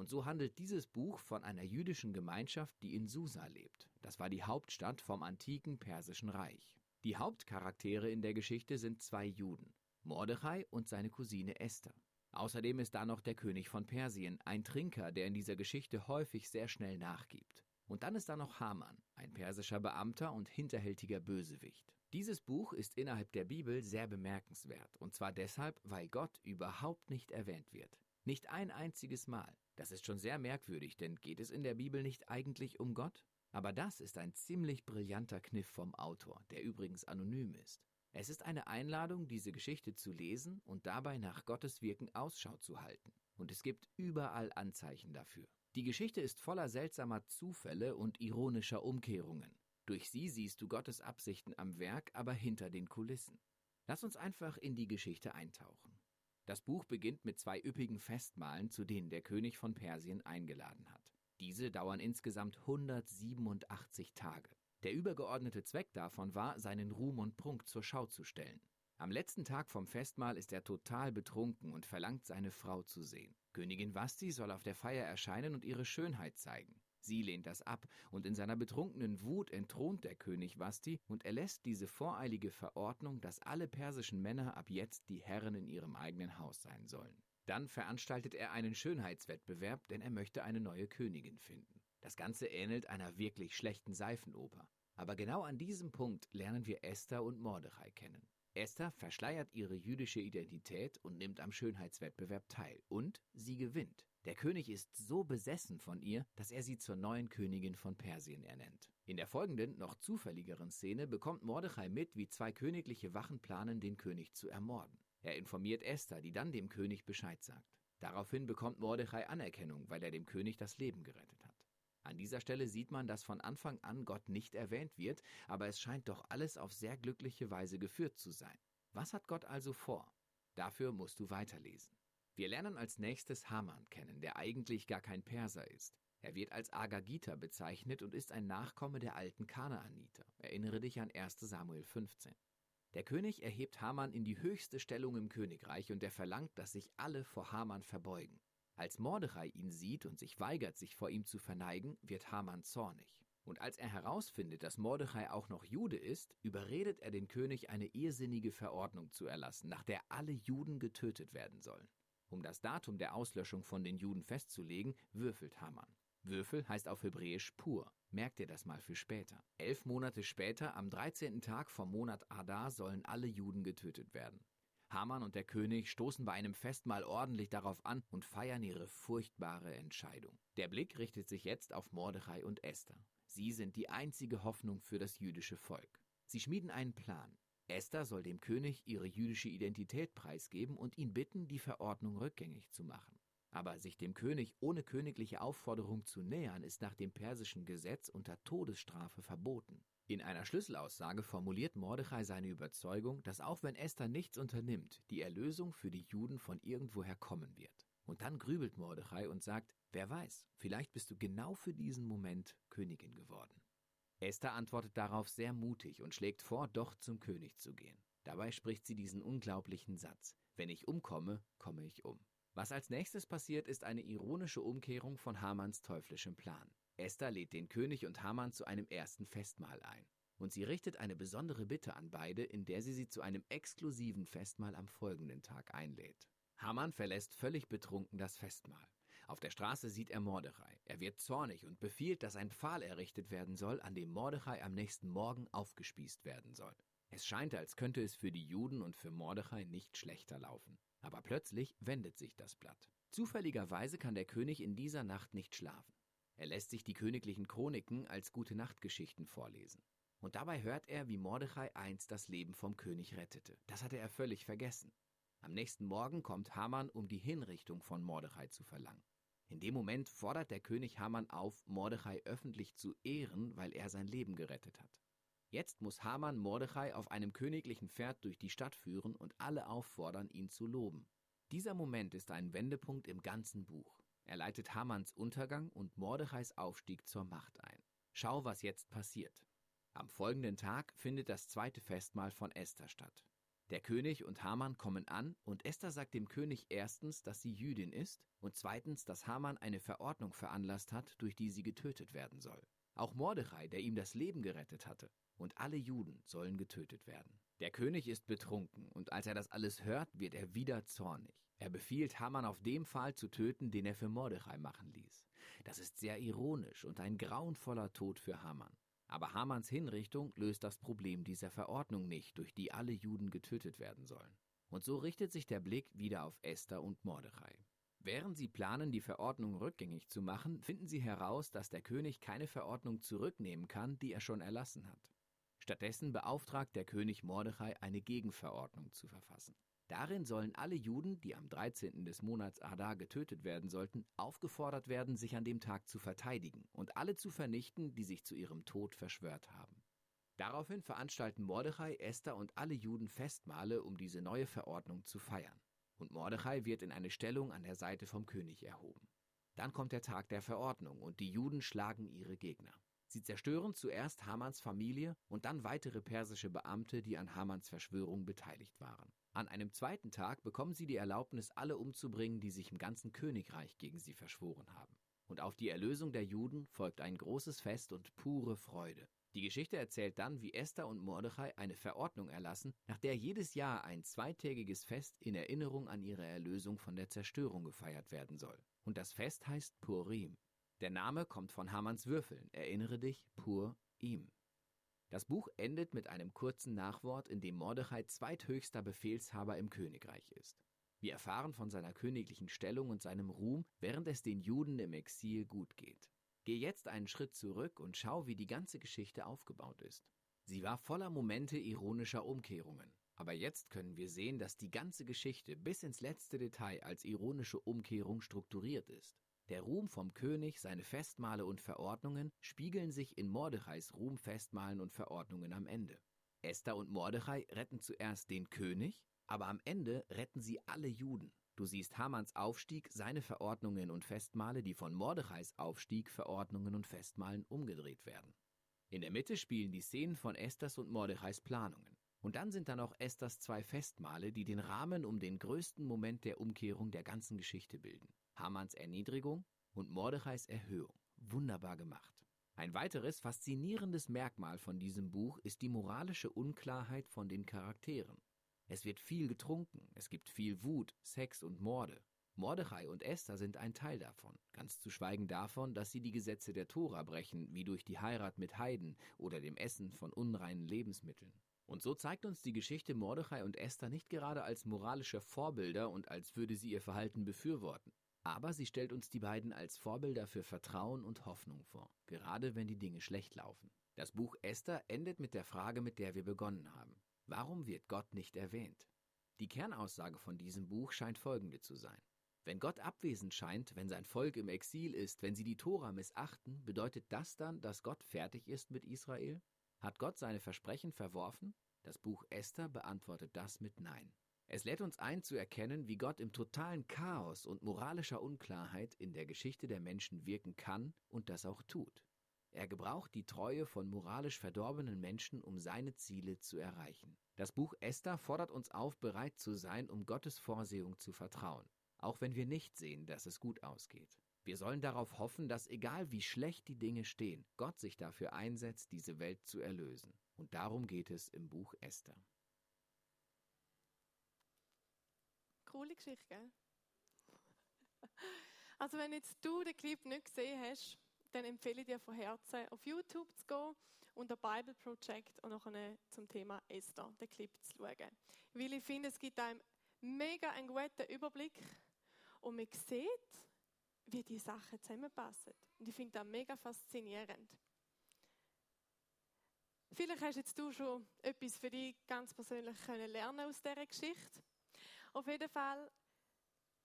Und so handelt dieses Buch von einer jüdischen Gemeinschaft, die in Susa lebt. Das war die Hauptstadt vom antiken Persischen Reich. Die Hauptcharaktere in der Geschichte sind zwei Juden, Mordechai und seine Cousine Esther. Außerdem ist da noch der König von Persien, ein Trinker, der in dieser Geschichte häufig sehr schnell nachgibt. Und dann ist da noch Haman, ein persischer Beamter und hinterhältiger Bösewicht. Dieses Buch ist innerhalb der Bibel sehr bemerkenswert, und zwar deshalb, weil Gott überhaupt nicht erwähnt wird. Nicht ein einziges Mal. Das ist schon sehr merkwürdig, denn geht es in der Bibel nicht eigentlich um Gott? Aber das ist ein ziemlich brillanter Kniff vom Autor, der übrigens anonym ist. Es ist eine Einladung, diese Geschichte zu lesen und dabei nach Gottes Wirken Ausschau zu halten. Und es gibt überall Anzeichen dafür. Die Geschichte ist voller seltsamer Zufälle und ironischer Umkehrungen. Durch sie siehst du Gottes Absichten am Werk, aber hinter den Kulissen. Lass uns einfach in die Geschichte eintauchen. Das Buch beginnt mit zwei üppigen Festmahlen, zu denen der König von Persien eingeladen hat. Diese dauern insgesamt 187 Tage. Der übergeordnete Zweck davon war, seinen Ruhm und Prunk zur Schau zu stellen. Am letzten Tag vom Festmahl ist er total betrunken und verlangt seine Frau zu sehen. Königin Vasti soll auf der Feier erscheinen und ihre Schönheit zeigen. Sie lehnt das ab, und in seiner betrunkenen Wut entthront der König Vasti und erlässt diese voreilige Verordnung, dass alle persischen Männer ab jetzt die Herren in ihrem eigenen Haus sein sollen. Dann veranstaltet er einen Schönheitswettbewerb, denn er möchte eine neue Königin finden. Das Ganze ähnelt einer wirklich schlechten Seifenoper. Aber genau an diesem Punkt lernen wir Esther und Mordechai kennen. Esther verschleiert ihre jüdische Identität und nimmt am Schönheitswettbewerb teil. Und sie gewinnt. Der König ist so besessen von ihr, dass er sie zur neuen Königin von Persien ernennt. In der folgenden, noch zufälligeren Szene bekommt Mordechai mit, wie zwei königliche Wachen planen, den König zu ermorden. Er informiert Esther, die dann dem König Bescheid sagt. Daraufhin bekommt Mordechai Anerkennung, weil er dem König das Leben gerettet hat. An dieser Stelle sieht man, dass von Anfang an Gott nicht erwähnt wird, aber es scheint doch alles auf sehr glückliche Weise geführt zu sein. Was hat Gott also vor? Dafür musst du weiterlesen. Wir lernen als nächstes Haman kennen, der eigentlich gar kein Perser ist. Er wird als Agagiter bezeichnet und ist ein Nachkomme der alten Kanaaniter. Erinnere dich an 1 Samuel 15. Der König erhebt Haman in die höchste Stellung im Königreich und er verlangt, dass sich alle vor Haman verbeugen. Als Mordechai ihn sieht und sich weigert, sich vor ihm zu verneigen, wird Haman zornig. Und als er herausfindet, dass Mordechai auch noch Jude ist, überredet er den König, eine irrsinnige Verordnung zu erlassen, nach der alle Juden getötet werden sollen. Um das Datum der Auslöschung von den Juden festzulegen, würfelt Haman. Würfel heißt auf Hebräisch pur. Merkt ihr das mal für später. Elf Monate später, am 13. Tag vom Monat Adar, sollen alle Juden getötet werden. Haman und der König stoßen bei einem Festmahl ordentlich darauf an und feiern ihre furchtbare Entscheidung. Der Blick richtet sich jetzt auf Mordechai und Esther. Sie sind die einzige Hoffnung für das jüdische Volk. Sie schmieden einen Plan. Esther soll dem König ihre jüdische Identität preisgeben und ihn bitten, die Verordnung rückgängig zu machen. Aber sich dem König ohne königliche Aufforderung zu nähern, ist nach dem persischen Gesetz unter Todesstrafe verboten. In einer Schlüsselaussage formuliert Mordechai seine Überzeugung, dass auch wenn Esther nichts unternimmt, die Erlösung für die Juden von irgendwoher kommen wird. Und dann grübelt Mordechai und sagt, wer weiß, vielleicht bist du genau für diesen Moment Königin geworden. Esther antwortet darauf sehr mutig und schlägt vor, doch zum König zu gehen. Dabei spricht sie diesen unglaublichen Satz, wenn ich umkomme, komme ich um. Was als nächstes passiert, ist eine ironische Umkehrung von Hamans teuflischem Plan. Esther lädt den König und Haman zu einem ersten Festmahl ein. Und sie richtet eine besondere Bitte an beide, in der sie sie zu einem exklusiven Festmahl am folgenden Tag einlädt. Haman verlässt völlig betrunken das Festmahl. Auf der Straße sieht er Mordechai. Er wird zornig und befiehlt, dass ein Pfahl errichtet werden soll, an dem Mordechai am nächsten Morgen aufgespießt werden soll. Es scheint, als könnte es für die Juden und für Mordechai nicht schlechter laufen. Aber plötzlich wendet sich das Blatt. Zufälligerweise kann der König in dieser Nacht nicht schlafen. Er lässt sich die königlichen Chroniken als gute Nachtgeschichten vorlesen. Und dabei hört er, wie Mordechai einst das Leben vom König rettete. Das hatte er völlig vergessen. Am nächsten Morgen kommt Haman, um die Hinrichtung von Mordechai zu verlangen. In dem Moment fordert der König Haman auf, Mordechai öffentlich zu ehren, weil er sein Leben gerettet hat. Jetzt muss Haman Mordechai auf einem königlichen Pferd durch die Stadt führen und alle auffordern, ihn zu loben. Dieser Moment ist ein Wendepunkt im ganzen Buch. Er leitet Hamans Untergang und Mordechais Aufstieg zur Macht ein. Schau, was jetzt passiert. Am folgenden Tag findet das zweite Festmahl von Esther statt. Der König und Haman kommen an und Esther sagt dem König erstens, dass sie Jüdin ist und zweitens, dass Haman eine Verordnung veranlasst hat, durch die sie getötet werden soll. Auch Mordechai, der ihm das Leben gerettet hatte, und alle Juden sollen getötet werden. Der König ist betrunken und als er das alles hört, wird er wieder zornig. Er befiehlt Haman auf dem Pfahl zu töten, den er für Mordechai machen ließ. Das ist sehr ironisch und ein grauenvoller Tod für Haman. Aber Hamans Hinrichtung löst das Problem dieser Verordnung nicht, durch die alle Juden getötet werden sollen. Und so richtet sich der Blick wieder auf Esther und Mordechai. Während sie planen, die Verordnung rückgängig zu machen, finden sie heraus, dass der König keine Verordnung zurücknehmen kann, die er schon erlassen hat. Stattdessen beauftragt der König Mordechai, eine Gegenverordnung zu verfassen. Darin sollen alle Juden, die am 13. des Monats Adar getötet werden sollten, aufgefordert werden, sich an dem Tag zu verteidigen und alle zu vernichten, die sich zu ihrem Tod verschwört haben. Daraufhin veranstalten Mordechai, Esther und alle Juden Festmale, um diese neue Verordnung zu feiern. Und Mordechai wird in eine Stellung an der Seite vom König erhoben. Dann kommt der Tag der Verordnung und die Juden schlagen ihre Gegner. Sie zerstören zuerst Hamans Familie und dann weitere persische Beamte, die an Hamans Verschwörung beteiligt waren. An einem zweiten Tag bekommen sie die Erlaubnis, alle umzubringen, die sich im ganzen Königreich gegen sie verschworen haben. Und auf die Erlösung der Juden folgt ein großes Fest und pure Freude. Die Geschichte erzählt dann, wie Esther und Mordechai eine Verordnung erlassen, nach der jedes Jahr ein zweitägiges Fest in Erinnerung an ihre Erlösung von der Zerstörung gefeiert werden soll. Und das Fest heißt Purim. Der Name kommt von Hamanns Würfeln. Erinnere dich, Pur ihm. Das Buch endet mit einem kurzen Nachwort, in dem Mordechai zweithöchster Befehlshaber im Königreich ist. Wir erfahren von seiner königlichen Stellung und seinem Ruhm, während es den Juden im Exil gut geht. Geh jetzt einen Schritt zurück und schau, wie die ganze Geschichte aufgebaut ist. Sie war voller Momente ironischer Umkehrungen. Aber jetzt können wir sehen, dass die ganze Geschichte bis ins letzte Detail als ironische Umkehrung strukturiert ist. Der Ruhm vom König, seine Festmale und Verordnungen spiegeln sich in Mordechais Ruhm, Festmalen und Verordnungen am Ende. Esther und Mordechai retten zuerst den König, aber am Ende retten sie alle Juden. Du siehst Hamans Aufstieg, seine Verordnungen und Festmale, die von Mordechais Aufstieg, Verordnungen und Festmalen umgedreht werden. In der Mitte spielen die Szenen von Esthers und Mordechais Planungen. Und dann sind da noch Esthers zwei Festmale, die den Rahmen um den größten Moment der Umkehrung der ganzen Geschichte bilden. Hamans Erniedrigung und Mordechais Erhöhung. Wunderbar gemacht. Ein weiteres faszinierendes Merkmal von diesem Buch ist die moralische Unklarheit von den Charakteren. Es wird viel getrunken, es gibt viel Wut, Sex und Morde. Mordechai und Esther sind ein Teil davon, ganz zu schweigen davon, dass sie die Gesetze der Tora brechen, wie durch die Heirat mit Heiden oder dem Essen von unreinen Lebensmitteln. Und so zeigt uns die Geschichte Mordechai und Esther nicht gerade als moralische Vorbilder und als würde sie ihr Verhalten befürworten. Aber sie stellt uns die beiden als Vorbilder für Vertrauen und Hoffnung vor, gerade wenn die Dinge schlecht laufen. Das Buch Esther endet mit der Frage, mit der wir begonnen haben. Warum wird Gott nicht erwähnt? Die Kernaussage von diesem Buch scheint folgende zu sein. Wenn Gott abwesend scheint, wenn sein Volk im Exil ist, wenn sie die Tora missachten, bedeutet das dann, dass Gott fertig ist mit Israel? Hat Gott seine Versprechen verworfen? Das Buch Esther beantwortet das mit Nein. Es lädt uns ein zu erkennen, wie Gott im totalen Chaos und moralischer Unklarheit in der Geschichte der Menschen wirken kann und das auch tut. Er gebraucht die Treue von moralisch verdorbenen Menschen, um seine Ziele zu erreichen. Das Buch Esther fordert uns auf, bereit zu sein, um Gottes Vorsehung zu vertrauen, auch wenn wir nicht sehen, dass es gut ausgeht. Wir sollen darauf hoffen, dass egal wie schlecht die Dinge stehen, Gott sich dafür einsetzt, diese Welt zu erlösen. Und darum geht es im Buch Esther. Coole Geschichte, gell? Also wenn jetzt du den Clip nicht gesehen hast, dann empfehle ich dir von Herzen auf YouTube zu gehen und ein Bible Project und nachher zum Thema Esther, den Clip zu schauen. Weil ich finde, es gibt einem mega einen guten Überblick und man sieht, wie die Sachen zusammenpassen. Und ich finde das mega faszinierend. Vielleicht hast jetzt du schon etwas für dich ganz persönlich können lernen aus dieser Geschichte. Auf jeden Fall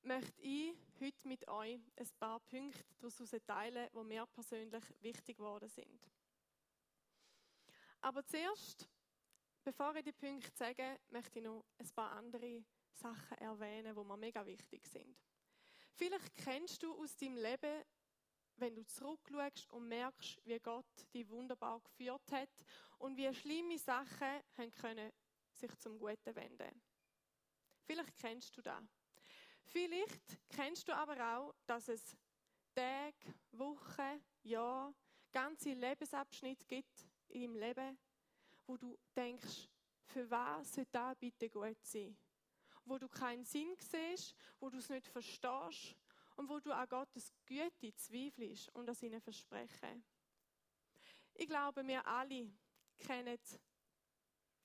möchte ich heute mit euch ein paar Punkte daraus teilen, die mir persönlich wichtig geworden sind. Aber zuerst, bevor ich die Punkte sage, möchte ich noch ein paar andere Sachen erwähnen, die mir mega wichtig sind. Vielleicht kennst du aus deinem Leben, wenn du zurückschaust und merkst, wie Gott dich wunderbar geführt hat und wie schlimme Sachen können sich zum Guten wenden. Vielleicht kennst du das. Vielleicht kennst du aber auch, dass es Tage, Wochen, Jahre, ganze Lebensabschnitte gibt in deinem Leben, wo du denkst, für was soll das bitte gut sein? Wo du keinen Sinn siehst, wo du es nicht verstehst und wo du an Gottes Güte zweifelst und an seine Versprechen. Ich glaube, wir alle kennen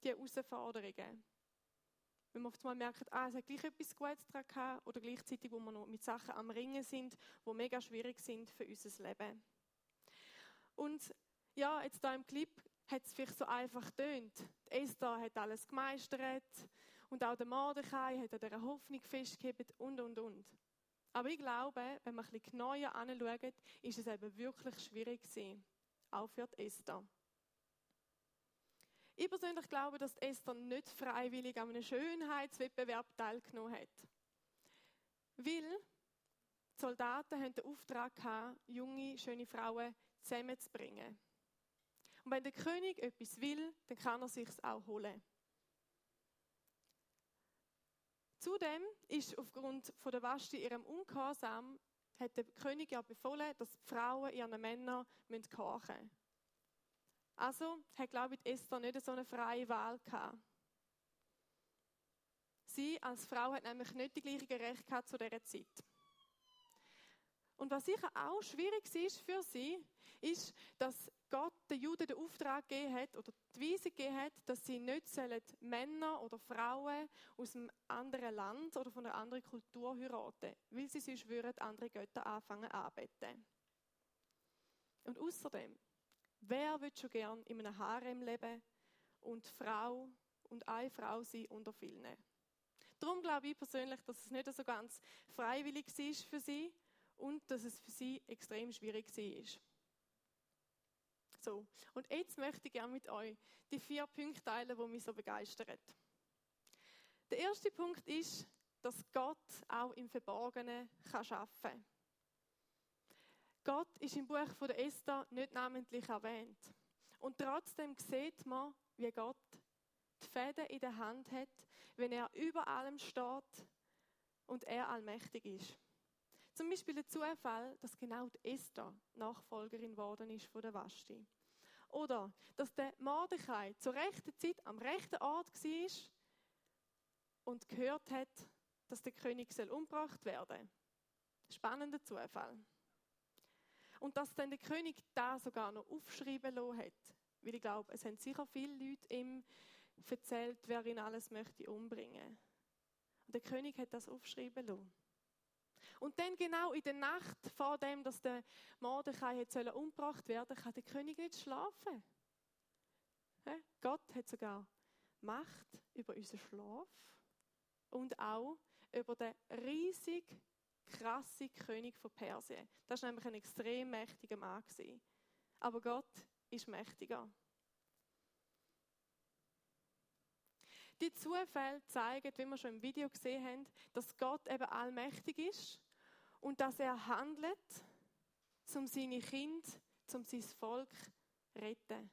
die Herausforderungen. Wenn wir oft mal merken, ah, es hat gleich etwas Gutes dran gehabt, oder gleichzeitig, wo wir noch mit Sachen am Ringen sind, die mega schwierig sind für unser Leben. Und ja, jetzt da im Clip hat es vielleicht so einfach tönt. Esther hat alles gemeistert und auch der Mordechai hat an dieser Hoffnung festgehalten und, und, und. Aber ich glaube, wenn wir ein bisschen genauer anschauen, ist es eben wirklich schwierig gewesen. Auch für die Esther. Ich persönlich glaube, dass Esther nicht freiwillig an einem Schönheitswettbewerb teilgenommen hat. Weil die Soldaten haben den Auftrag gehabt, junge, schöne Frauen zusammenzubringen. Und wenn der König etwas will, dann kann er sich auch holen. Zudem ist aufgrund von der Vashti ihrem Ungehorsam hat der König ja befohlen, dass die Frauen ihren Männern gehorchen müssen. Also hat, glaube ich, Esther nicht so eine freie Wahl gehabt. Sie als Frau hat nämlich nicht die gleichen Rechte gehabt zu dieser Zeit. Und was sicher auch schwierig ist für sie, ist, dass Gott den Juden den Auftrag gegeben hat oder die Weisung gegeben hat, dass sie nicht Männer oder Frauen aus einem anderen Land oder von einer anderen Kultur heiraten, weil sie sonst würden andere Götter anfangen anbeten. Und außerdem Wer will schon gern in einem Harem leben und Frau und eine Frau sein unter vielen? Darum glaube ich persönlich, dass es nicht so ganz freiwillig war für sie und dass es für sie extrem schwierig war. So, und jetzt möchte ich gerne mit euch die vier Punkte teilen, die mich so begeistern. Der erste Punkt ist, dass Gott auch im Verborgenen arbeiten kann. Gott ist im Buch von der Esther nicht namentlich erwähnt. Und trotzdem sieht man, wie Gott die Fäden in der Hand hat, wenn er über allem steht und er allmächtig ist. Zum Beispiel der Zufall, dass genau die Esther Nachfolgerin geworden ist von der Vashti. Oder dass der Mordechai zur rechten Zeit am rechten Ort war und gehört hat, dass der König soll umgebracht werden. Spannender Zufall. Und dass dann der König da sogar noch aufschreiben lassen hat. Weil ich glaube, es haben sicher viele Leute ihm erzählt, wer ihn alles möchte umbringen. Und der König hat das aufschreiben lassen. Und dann genau in der Nacht vor dem, dass der Mordechai hätte umgebracht werden kann der König nicht schlafen. Gott hat sogar Macht über unseren Schlaf und auch über den riesigen krasse König von Persien. Das war nämlich ein extrem mächtiger Mann. Aber Gott ist mächtiger. Die Zufälle zeigen, wie wir schon im Video gesehen haben, dass Gott eben allmächtig ist und dass er handelt, um seine Kinder, um sein Volk zu retten.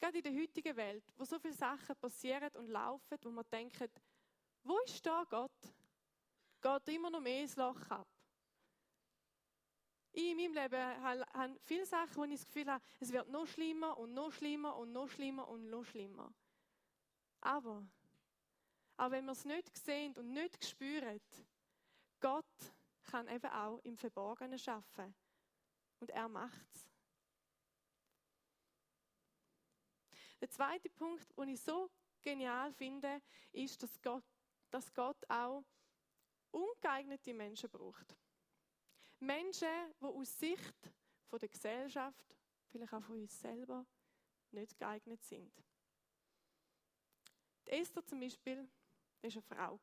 Gerade in der heutigen Welt, wo so viele Sachen passieren und laufen, wo man denkt, wo ist da Gott? Geht immer noch mehr ins Loch ab. Ich in meinem Leben habe viele Sachen, wo ich das Gefühl habe, es wird noch schlimmer und noch schlimmer und noch schlimmer und noch schlimmer. Aber, auch wenn wir es nicht sehen und nicht spüren, Gott kann eben auch im Verborgenen schaffen. Und er macht es. Der zweite Punkt, den ich so genial finde, ist, dass Gott, dass Gott auch ungeeignete Menschen braucht. Menschen, die aus Sicht von der Gesellschaft, vielleicht auch von uns selber, nicht geeignet sind. Die Esther zum Beispiel, war eine Frau.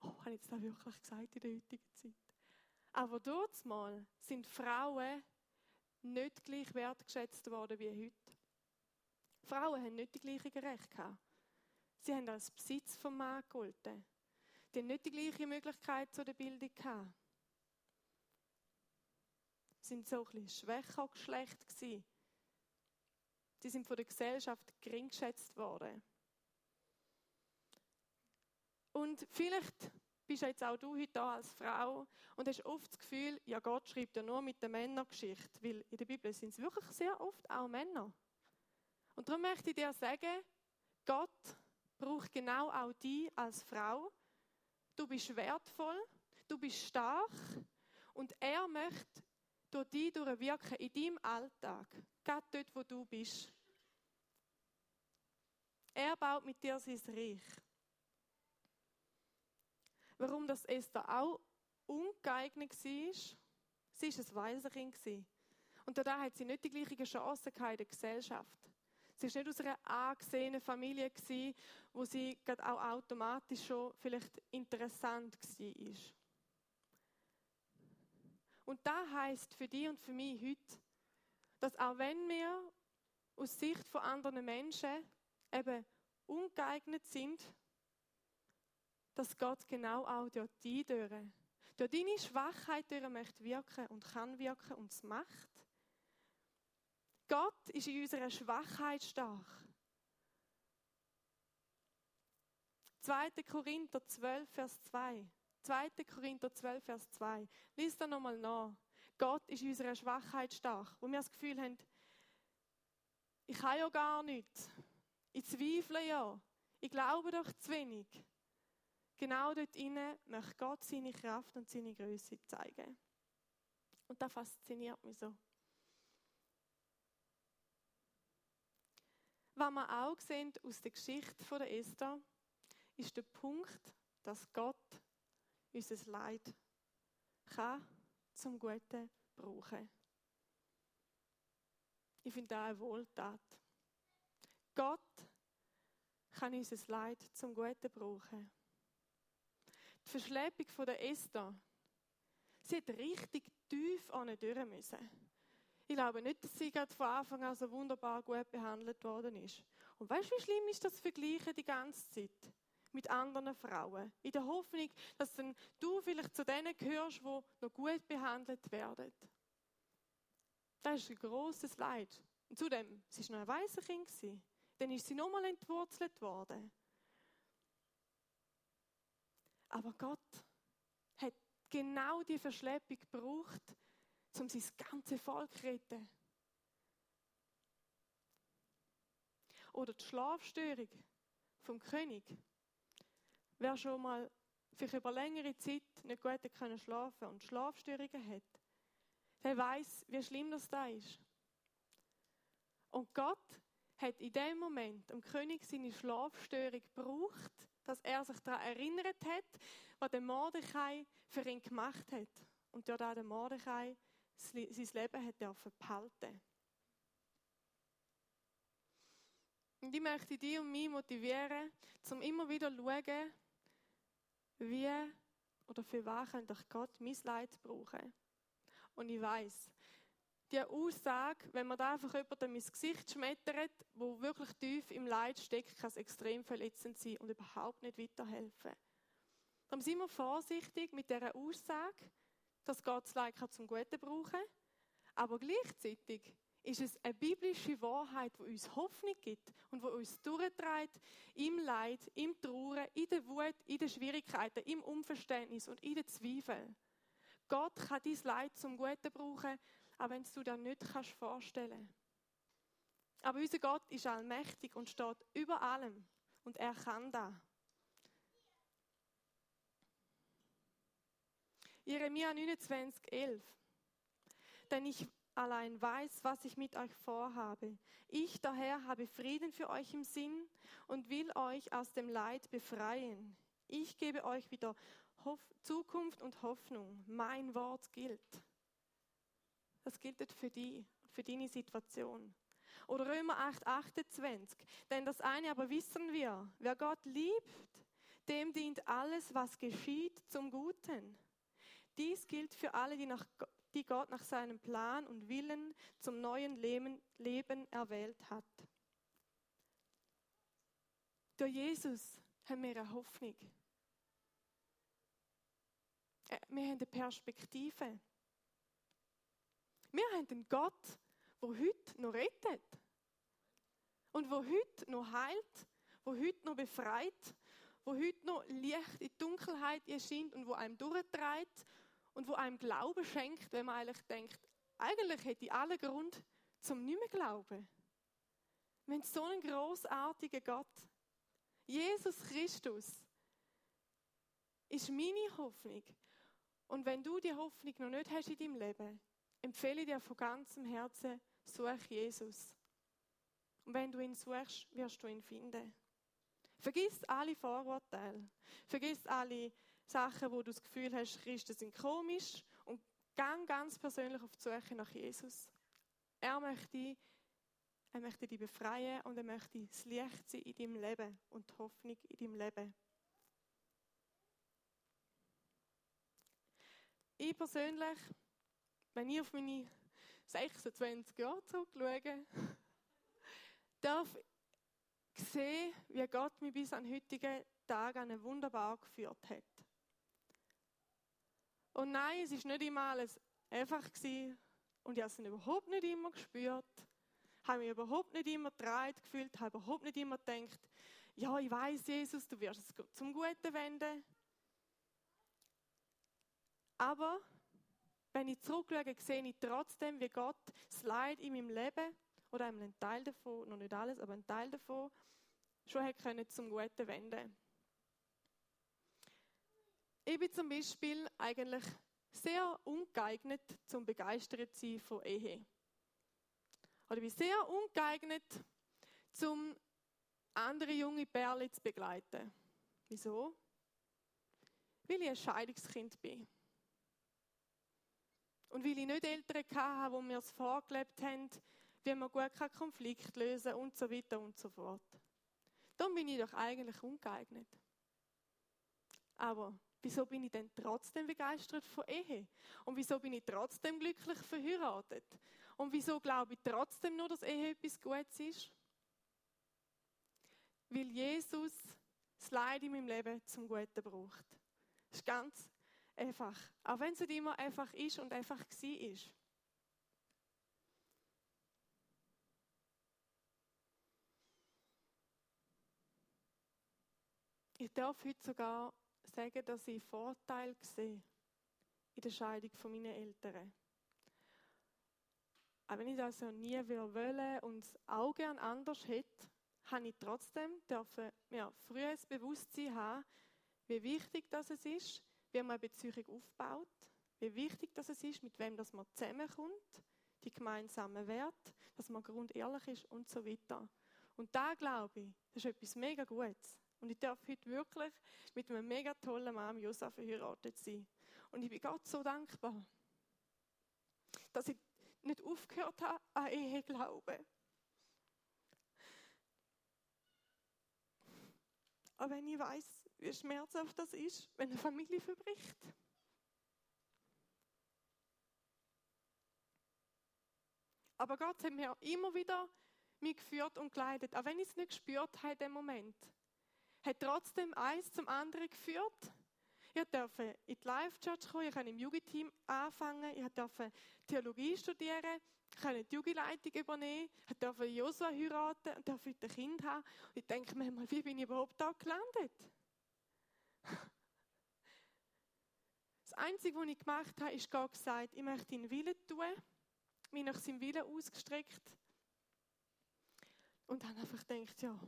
Oh, habe ich das wirklich gesagt in der heutigen Zeit? Aber dort mal sind Frauen nicht gleich wertgeschätzt worden wie heute. Frauen haben nicht die gleichen Rechte Sie haben als Besitz vom Mann gegolten die nicht die gleiche Möglichkeit zu der Bildung hatten. Sie sind so ein bisschen schwächer Geschlecht gewesen. Sie sind von der Gesellschaft gering geschätzt worden. Und vielleicht bist jetzt auch du heute da als Frau und hast oft das Gefühl, ja Gott schreibt ja nur mit der Männergeschichte, weil in der Bibel sind es wirklich sehr oft auch Männer. Und darum möchte ich dir sagen, Gott braucht genau auch dich als Frau. Du bist wertvoll, du bist stark und er möchte durch dich durchwirken in deinem Alltag, gerade dort, wo du bist. Er baut mit dir sein Reich. Warum das Esther auch ungeeignet war, sie war ein Waisenkind. Und da hat sie nicht die gleichen Chancen in der Gesellschaft. Sie war nicht aus einer angesehenen Familie, wo sie auch automatisch schon vielleicht interessant war. Und da heißt für dich und für mich heute, dass auch wenn wir aus Sicht von anderen Menschen eben ungeeignet sind, dass Gott genau auch durch die durch, durch deine Schwachheit durch möchte wirken und kann wirken und es macht. Gott ist in unserer Schwachheit stark. 2. Korinther 12, Vers 2. 2. Korinther 12, Vers 2. Lies da nochmal nach. Gott ist in unserer Schwachheit stark. Wo wir das Gefühl haben, ich kann ja gar nichts. Ich zweifle ja. Ich glaube doch zu wenig. Genau dort inne möchte Gott seine Kraft und seine Größe zeigen. Und das fasziniert mich so. Was wir auch sehen aus der Geschichte von der Esther, ist der Punkt, dass Gott unser Leid kann zum Guten brauchen. Ich finde das eine Wohltat. Gott kann unser Leid zum Guten brauchen. Die Verschleppung von der Esther, sie hat richtig tief an müssen. Ich glaube nicht, dass sie gerade von Anfang an so wunderbar gut behandelt worden ist. Und weißt du, wie schlimm ist das Vergleichen die ganze Zeit? mit anderen Frauen. In der Hoffnung, dass dann du vielleicht zu denen gehörst, die noch gut behandelt werden. Das ist ein großes Leid. Und zudem, sie war noch ein weißes Kind. Dann ist sie nochmal entwurzelt worden. Aber Gott hat genau die Verschleppung gebraucht, um sein ganzes Volk zu retten. Oder die Schlafstörung vom König. Wer schon mal vielleicht über längere Zeit nicht gut können schlafen und Schlafstörungen hat, der weiß, wie schlimm das da ist. Und Gott hat in dem Moment dem König seine Schlafstörung gebraucht, dass er sich daran erinnert hat, was der Mordechai für ihn gemacht hat. Und durch den Mordechai sein Leben hat er behalten. Und ich möchte dich und mich motivieren, um immer wieder zu schauen, wie oder für was ich Gott mein Leid brauchen? Und ich weiß, die Aussage, wenn man da einfach über mein Gesicht schmettert, wo wirklich tief im Leid steckt, kann es extrem verletzend sein und überhaupt nicht weiterhelfen. Darum sind wir vorsichtig mit dieser Aussage, dass Gott das Leid zum Guten brauchen aber gleichzeitig ist es eine biblische Wahrheit, die uns Hoffnung gibt und die uns durchtreibt im Leid, im Trauer, in der Wut, in den Schwierigkeiten, im Unverständnis und in den Zweifeln. Gott kann dein Leid zum Guten brauchen, auch wenn du dir nicht kannst vorstellen Aber unser Gott ist allmächtig und steht über allem und er kann das. Jeremia 29, 11. Denn ich allein weiß, was ich mit euch vorhabe. Ich daher habe Frieden für euch im Sinn und will euch aus dem Leid befreien. Ich gebe euch wieder Hoff Zukunft und Hoffnung. Mein Wort gilt. Das gilt für die, für deine Situation. Oder Römer 8, 28. Denn das eine aber wissen wir, wer Gott liebt, dem dient alles, was geschieht, zum Guten. Dies gilt für alle, die nach die Gott nach seinem Plan und Willen zum neuen Leben, Leben erwählt hat. Durch Jesus haben wir eine Hoffnung. Äh, wir haben eine Perspektive. Wir haben einen Gott, der heute noch rettet. und wo heute noch heilt, wo heute noch befreit, wo heute noch Licht in die Dunkelheit erscheint und wo einem durchtreibt und wo einem Glauben schenkt, wenn man eigentlich denkt, eigentlich hätte ich alle Grund zum nicht mehr glauben. Wenn so einen großartigen Gott, Jesus Christus, ist meine Hoffnung. Und wenn du die Hoffnung noch nicht hast in deinem Leben, empfehle ich dir von ganzem Herzen, such Jesus. Und wenn du ihn suchst, wirst du ihn finden. Vergiss alle Vorurteile. Vergiss alle Sachen, wo du das Gefühl hast, Christen sind komisch. Und gang ganz persönlich auf die Suche nach Jesus. Er möchte, er möchte dich befreien und er möchte das Licht sein in deinem Leben und die Hoffnung in deinem Leben. Ich persönlich, wenn ich auf meine 26 Jahre zurückschaue, darf sehen, wie Gott mich bis an heutigen Tag an wunderbar geführt hat. Und nein, es ist nicht immer alles einfach gewesen. und ich habe es überhaupt nicht immer gespürt. Habe mich überhaupt nicht immer getragen gefühlt, habe überhaupt nicht immer gedacht, ja, ich weiß, Jesus, du wirst es zum Guten wenden. Aber wenn ich zurückschaue, sehe ich trotzdem, wie Gott das Leid in meinem Leben oder einen Teil davon, noch nicht alles, aber einen Teil davon, schon können zum Guten wenden. Ich bin zum Beispiel eigentlich sehr ungeeignet zum begeistert sein von Ehe. Oder ich bin sehr ungeeignet zum andere junge Perle zu begleiten. Wieso? Weil ich ein Scheidungskind bin. Und weil ich nicht Eltern hatte, die mir es vorgelebt haben, wie man gut Konflikt lösen kann und so weiter und so fort. Dann bin ich doch eigentlich ungeeignet. Aber wieso bin ich denn trotzdem begeistert von Ehe? Und wieso bin ich trotzdem glücklich verheiratet? Und wieso glaube ich trotzdem nur, dass Ehe etwas Gutes ist? Weil Jesus das Leid in meinem Leben zum Guten braucht. Das ist ganz einfach. Auch wenn es nicht immer einfach ist und einfach war. Ich darf heute sogar sagen, dass ich Vorteil sehe in der Scheidung von meinen Eltern. Auch wenn ich das ja nie wollen und auch gern anders hätte, habe ich trotzdem dürfen, ja, früh ein Bewusstsein haben, wie wichtig das ist, wie man eine Beziehung aufbaut, wie wichtig das ist, mit wem das man zusammenkommt, die gemeinsamen Werte, dass man grundehrlich ist und so weiter. Und da glaube ich, das ist etwas mega Gutes. Und ich darf heute wirklich mit einem mega tollen Mann, Josef, verheiratet sein. Und ich bin Gott so dankbar, dass ich nicht aufgehört habe an Ehe glauben. Aber wenn ich weiß, wie schmerzhaft das ist, wenn eine Familie verbricht. Aber Gott hat mir immer wieder mich geführt und geleitet, auch wenn ich es nicht gespürt habe in dem Moment hat trotzdem eins zum anderen geführt. Ich durfte in die Life Church kommen, ich konnte im Jugendteam anfangen, ich durfte Theologie studieren, konnte die Jugendleitung übernehmen, ich durfte Josua heiraten und durfte ein Kind haben. Und ich denke mir mal, wie bin ich überhaupt da gelandet? Das Einzige, was ich gemacht habe, ist Gott gesagt, ich möchte ihn Willen tun, mich nach seinem Willen ausgestreckt. Und dann einfach gedacht, ja,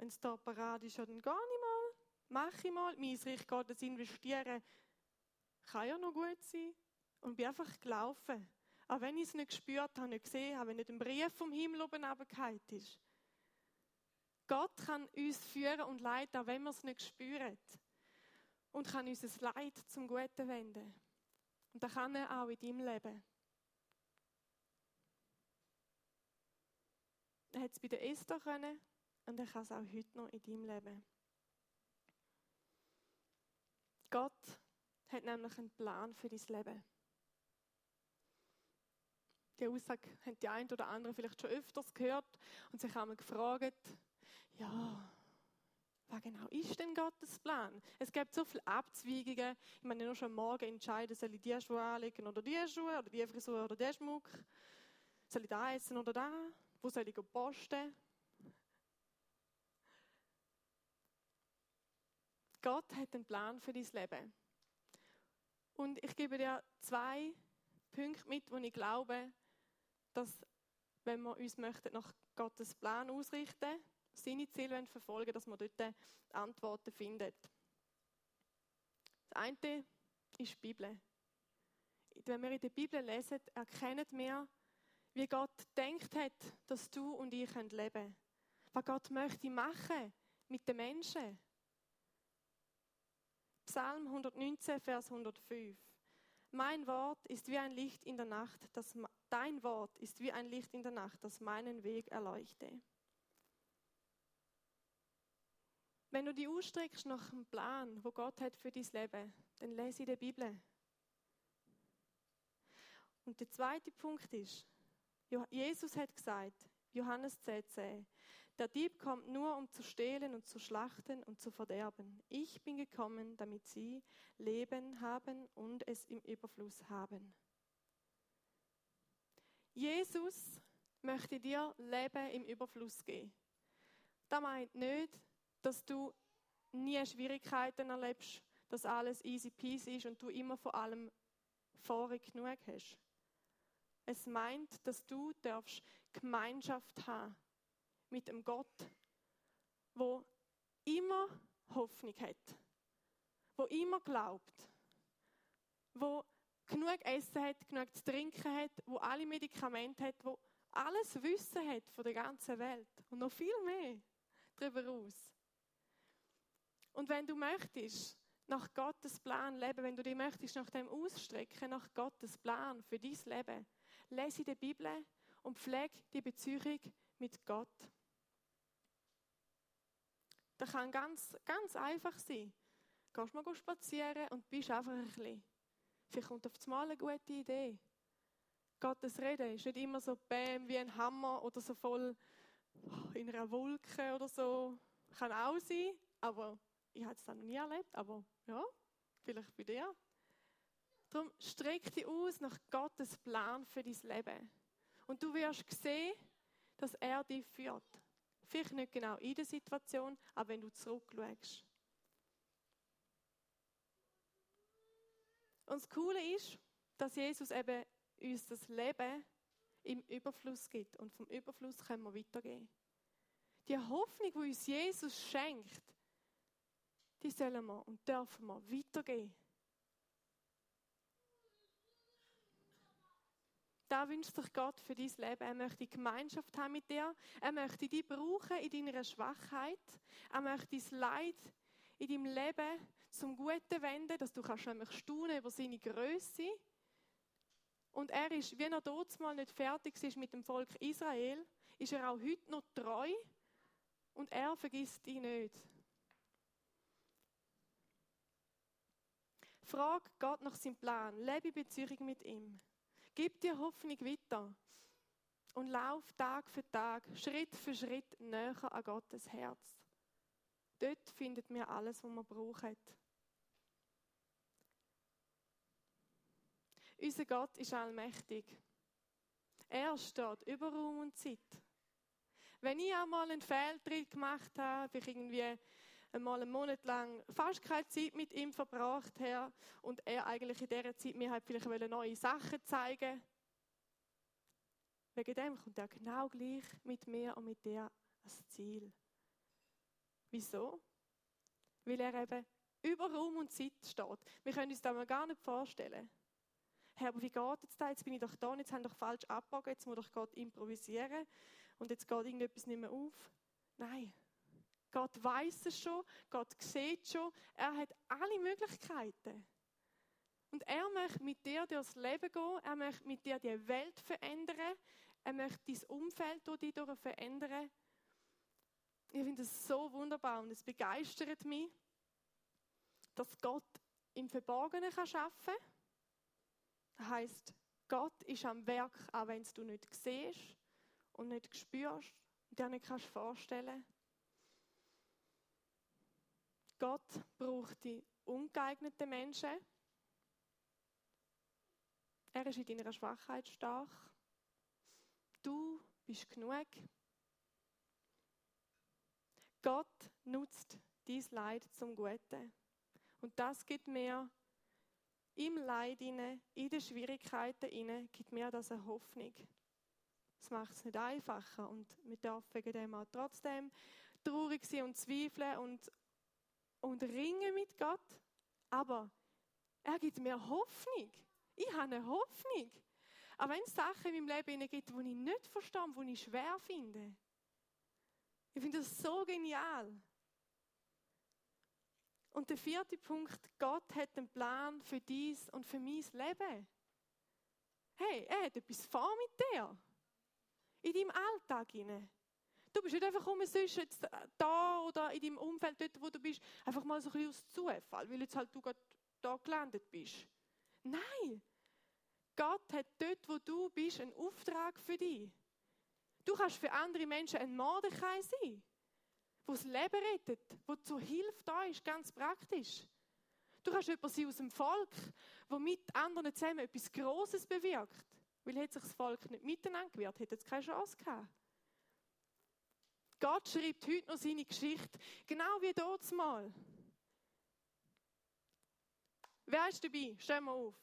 wenn es da parat ist, dann gar nicht mal. Mache ich mal. Mein Reich Gottes investieren kann ja noch gut sein. Und bin einfach gelaufen. Auch wenn ich es nicht gespürt habe, nicht gesehen habe, wenn nicht ein Brief vom Himmel oben runtergefallen ist. Gott kann uns führen und leiten, auch wenn wir es nicht spüren. Und kann uns das Leid zum Guten wenden. Und das kann er auch in deinem Leben. Er hat es bei der Esther können, und er kann es auch heute noch in deinem Leben. Gott hat nämlich einen Plan für dein Leben. Die Aussage haben die einen oder anderen vielleicht schon öfters gehört und sich einmal gefragt, ja, was genau ist denn Gottes Plan? Es gibt so viele Abzweigungen. Ich meine, nur schon morgen entscheiden, soll ich die Schuhe anlegen oder die Schuhe, oder die Frisur oder den Schmuck? Soll ich da essen oder da? Wo soll ich posten? Gott hat einen Plan für dein Leben. Und ich gebe dir zwei Punkte mit, wo ich glaube, dass, wenn wir uns möchten, nach Gottes Plan ausrichten, seine Ziele verfolgen, dass man dort Antworten findet. Das eine ist die Bibel. Wenn wir in der Bibel lesen, erkennen wir, wie Gott denkt hat, dass du und ich leben können. Was Gott möchte machen mit den Menschen. Psalm 119, Vers 105. Mein Wort ist wie ein Licht in der Nacht, das, dein Wort ist wie ein Licht in der Nacht, das meinen Weg erleuchte. Wenn du die ausstreckst nach einem Plan, wo Gott hat für dein Leben, dann lese der Bibel. Und der zweite Punkt ist, Jesus hat gesagt, Johannes 10,10, der Dieb kommt nur, um zu stehlen und zu schlachten und zu verderben. Ich bin gekommen, damit sie Leben haben und es im Überfluss haben. Jesus möchte dir Leben im Überfluss geben. Das meint nicht, dass du nie Schwierigkeiten erlebst, dass alles easy peasy ist und du immer vor allem vorig genug hast. Es meint, dass du darfst Gemeinschaft haben mit einem Gott, wo immer Hoffnung hat, wo immer glaubt, wo genug Essen hat, genug zu trinken hat, wo alle Medikamente hat, wo alles Wissen hat von der ganzen Welt und noch viel mehr darüber aus. Und wenn du möchtest, nach Gottes Plan leben, wenn du dich möchtest nach dem ausstrecken, nach Gottes Plan für dein Leben, lese die Bibel und pflege die Beziehung mit Gott. Das kann ganz, ganz einfach sein. Gehst mal spazieren und bist einfach ein bisschen. Vielleicht kommt auf einmal eine gute Idee. Gottes Reden ist nicht immer so bäm wie ein Hammer oder so voll in einer Wolke oder so. Kann auch sein, aber ich habe es noch nie erlebt, aber ja, vielleicht bei dir. Darum streck dich aus nach Gottes Plan für dein Leben. Und du wirst sehen, dass er dich führt. Vielleicht nicht genau in der Situation, aber wenn du zurückschaust. Und das Coole ist, dass Jesus eben uns das Leben im Überfluss gibt. Und vom Überfluss können wir weitergehen. Die Hoffnung, die uns Jesus schenkt, die sollen wir und dürfen wir weitergehen. Da wünscht sich Gott für dein Leben. Er möchte Gemeinschaft haben mit dir. Er möchte dich brauchen in deiner Schwachheit. Er möchte dein Leid in deinem Leben zum Guten wenden, dass du kannst nämlich staunen über seine Größe. Und er ist, wie er dort mal nicht fertig ist mit dem Volk Israel, ist er auch heute noch treu und er vergisst ihn nicht. Frag Gott nach seinem Plan, lebe Beziehung mit ihm. Gib dir Hoffnung weiter und lauf Tag für Tag, Schritt für Schritt näher an Gottes Herz. Dort findet mir alles, was man braucht. Unser Gott ist allmächtig. Er steht über Raum und Zeit. Wenn ich einmal einen Fehltritt gemacht habe, ich irgendwie einmal einen Monat lang fast keine Zeit mit ihm verbracht habe und er eigentlich in dieser Zeit mir halt vielleicht neue Sachen zeigen Wegen dem kommt er genau gleich mit mir und mit dir ans Ziel. Wieso? Weil er eben über Raum und Zeit steht. Wir können uns das mal gar nicht vorstellen. Herr, aber wie geht es da? Jetzt bin ich doch da und jetzt haben doch falsch abgebogen, jetzt muss doch Gott improvisieren und jetzt geht irgendetwas nicht mehr auf. Nein, Gott weiß es schon, Gott sieht schon, er hat alle Möglichkeiten. Und er möchte mit dir durchs Leben gehen, er möchte mit dir die Welt verändern, er möchte dein Umfeld durch dich verändern. Ich finde es so wunderbar und es begeistert mich, dass Gott im Verborgenen arbeiten kann. Das heisst, Gott ist am Werk, auch wenn du nicht siehst und nicht spürst und dir nicht kannst vorstellen Gott braucht die ungeeigneten Menschen. Er ist in deiner Schwachheit stark. Du bist genug. Gott nutzt dein Leid zum Guten. Und das gibt mir im Leid in den Schwierigkeiten gibt mir das eine Hoffnung. Das macht es nicht einfacher und wir dürfen wegen dem auch trotzdem traurig sein und zweifeln und, und ringen mit Gott. Aber er gibt mir Hoffnung. Ich habe eine Hoffnung. Aber wenn es Sachen in meinem Leben gibt, die ich nicht verstehe, die ich schwer finde, ich finde das so genial. Und der vierte Punkt, Gott hat einen Plan für dies und für mein Leben. Hey, er hat etwas vor mit dir. In deinem Alltag. Rein. Du bist nicht einfach um sonst jetzt da oder in deinem Umfeld, dort wo du bist, einfach mal so ein bisschen aus Zufall, weil jetzt halt du gerade da gelandet bist. Nein! Gott hat dort, wo du bist, einen Auftrag für dich. Du kannst für andere Menschen ein Mordechai sein, wo das Leben rettet, wo zur Hilfe da ist, ganz praktisch. Du kannst jemand sein aus dem Volk, wo mit anderen zusammen etwas Großes bewirkt. Weil hätte sich das Volk nicht miteinander gewehrt, hätte es keine Chance gehabt. Gott schreibt heute noch seine Geschichte, genau wie dort mal. Wer ist dabei? Stehen wir auf.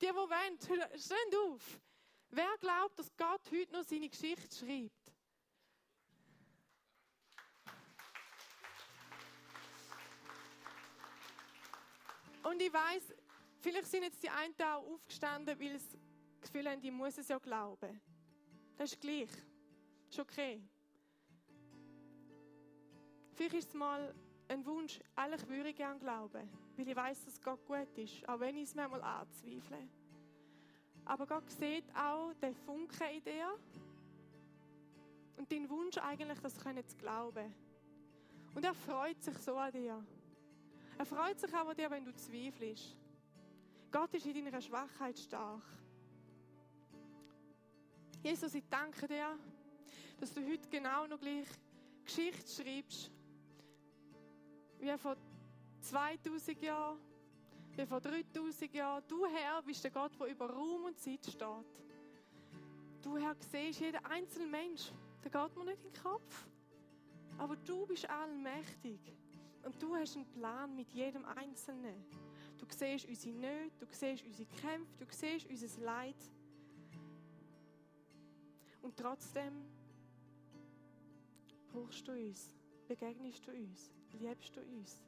Die, die wollen, stehen auf. Wer glaubt, dass Gott heute noch seine Geschichte schreibt? Und ich weiß, vielleicht sind jetzt die einen auch aufgestanden, weil sie das Gefühl haben, die muss es ja glauben. Das ist gleich. Das ist okay. Vielleicht ist es mal ein Wunsch, eigentlich würde ich gerne glauben, weil ich weiß, dass Gott gut ist, auch wenn ich es manchmal anzweifle. Aber Gott sieht auch den Funken in dir und den Wunsch eigentlich, das zu glauben. Und er freut sich so an dir. Er freut sich auch an dir, wenn du zweifelst. Gott ist in deiner Schwachheit stark. Jesus, ich danke dir, dass du heute genau noch gleich Geschichte schreibst wie vor 2000 Jahren, wie vor 3000 Jahren. Du, Herr, bist der Gott, der über Raum und Zeit steht. Du, Herr, siehst jeden einzelnen Mensch. Der geht mir nicht in den Kopf. Aber du bist allmächtig. Und du hast einen Plan mit jedem Einzelnen. Du siehst unsere Nöte, du siehst unsere Kämpfe, du siehst unser Leid. Und trotzdem brauchst du uns, begegnest du uns liebst du uns?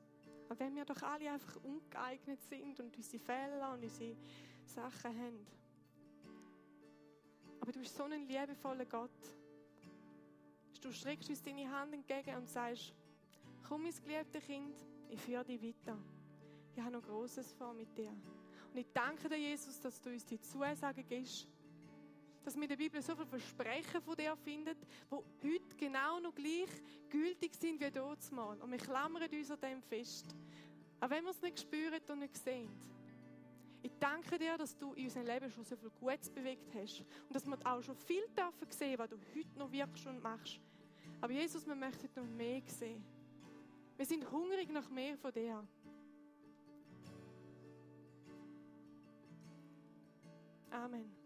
Und wenn wir doch alle einfach ungeeignet sind und unsere Fehler und unsere Sachen haben. Aber du bist so ein liebevoller Gott. Du streckst uns deine Hand entgegen und sagst, komm, mein geliebtes Kind, ich führe dich weiter. Ich habe noch Großes vor mit dir. Und ich danke dir, Jesus, dass du uns die Zusage gibst, dass wir in der Bibel so viele Versprechen von dir finden, die heute genau noch gleich gültig sind wie dort mal. Und wir klammern uns an dem fest. Auch wenn wir es nicht spüren und nicht sehen. Ich danke dir, dass du in unserem Leben schon so viel Gutes bewegt hast. Und dass wir auch schon viel dürfen sehen, was du heute noch wirkst und machst. Aber Jesus, wir möchten noch mehr sehen. Wir sind hungrig nach mehr von dir. Amen.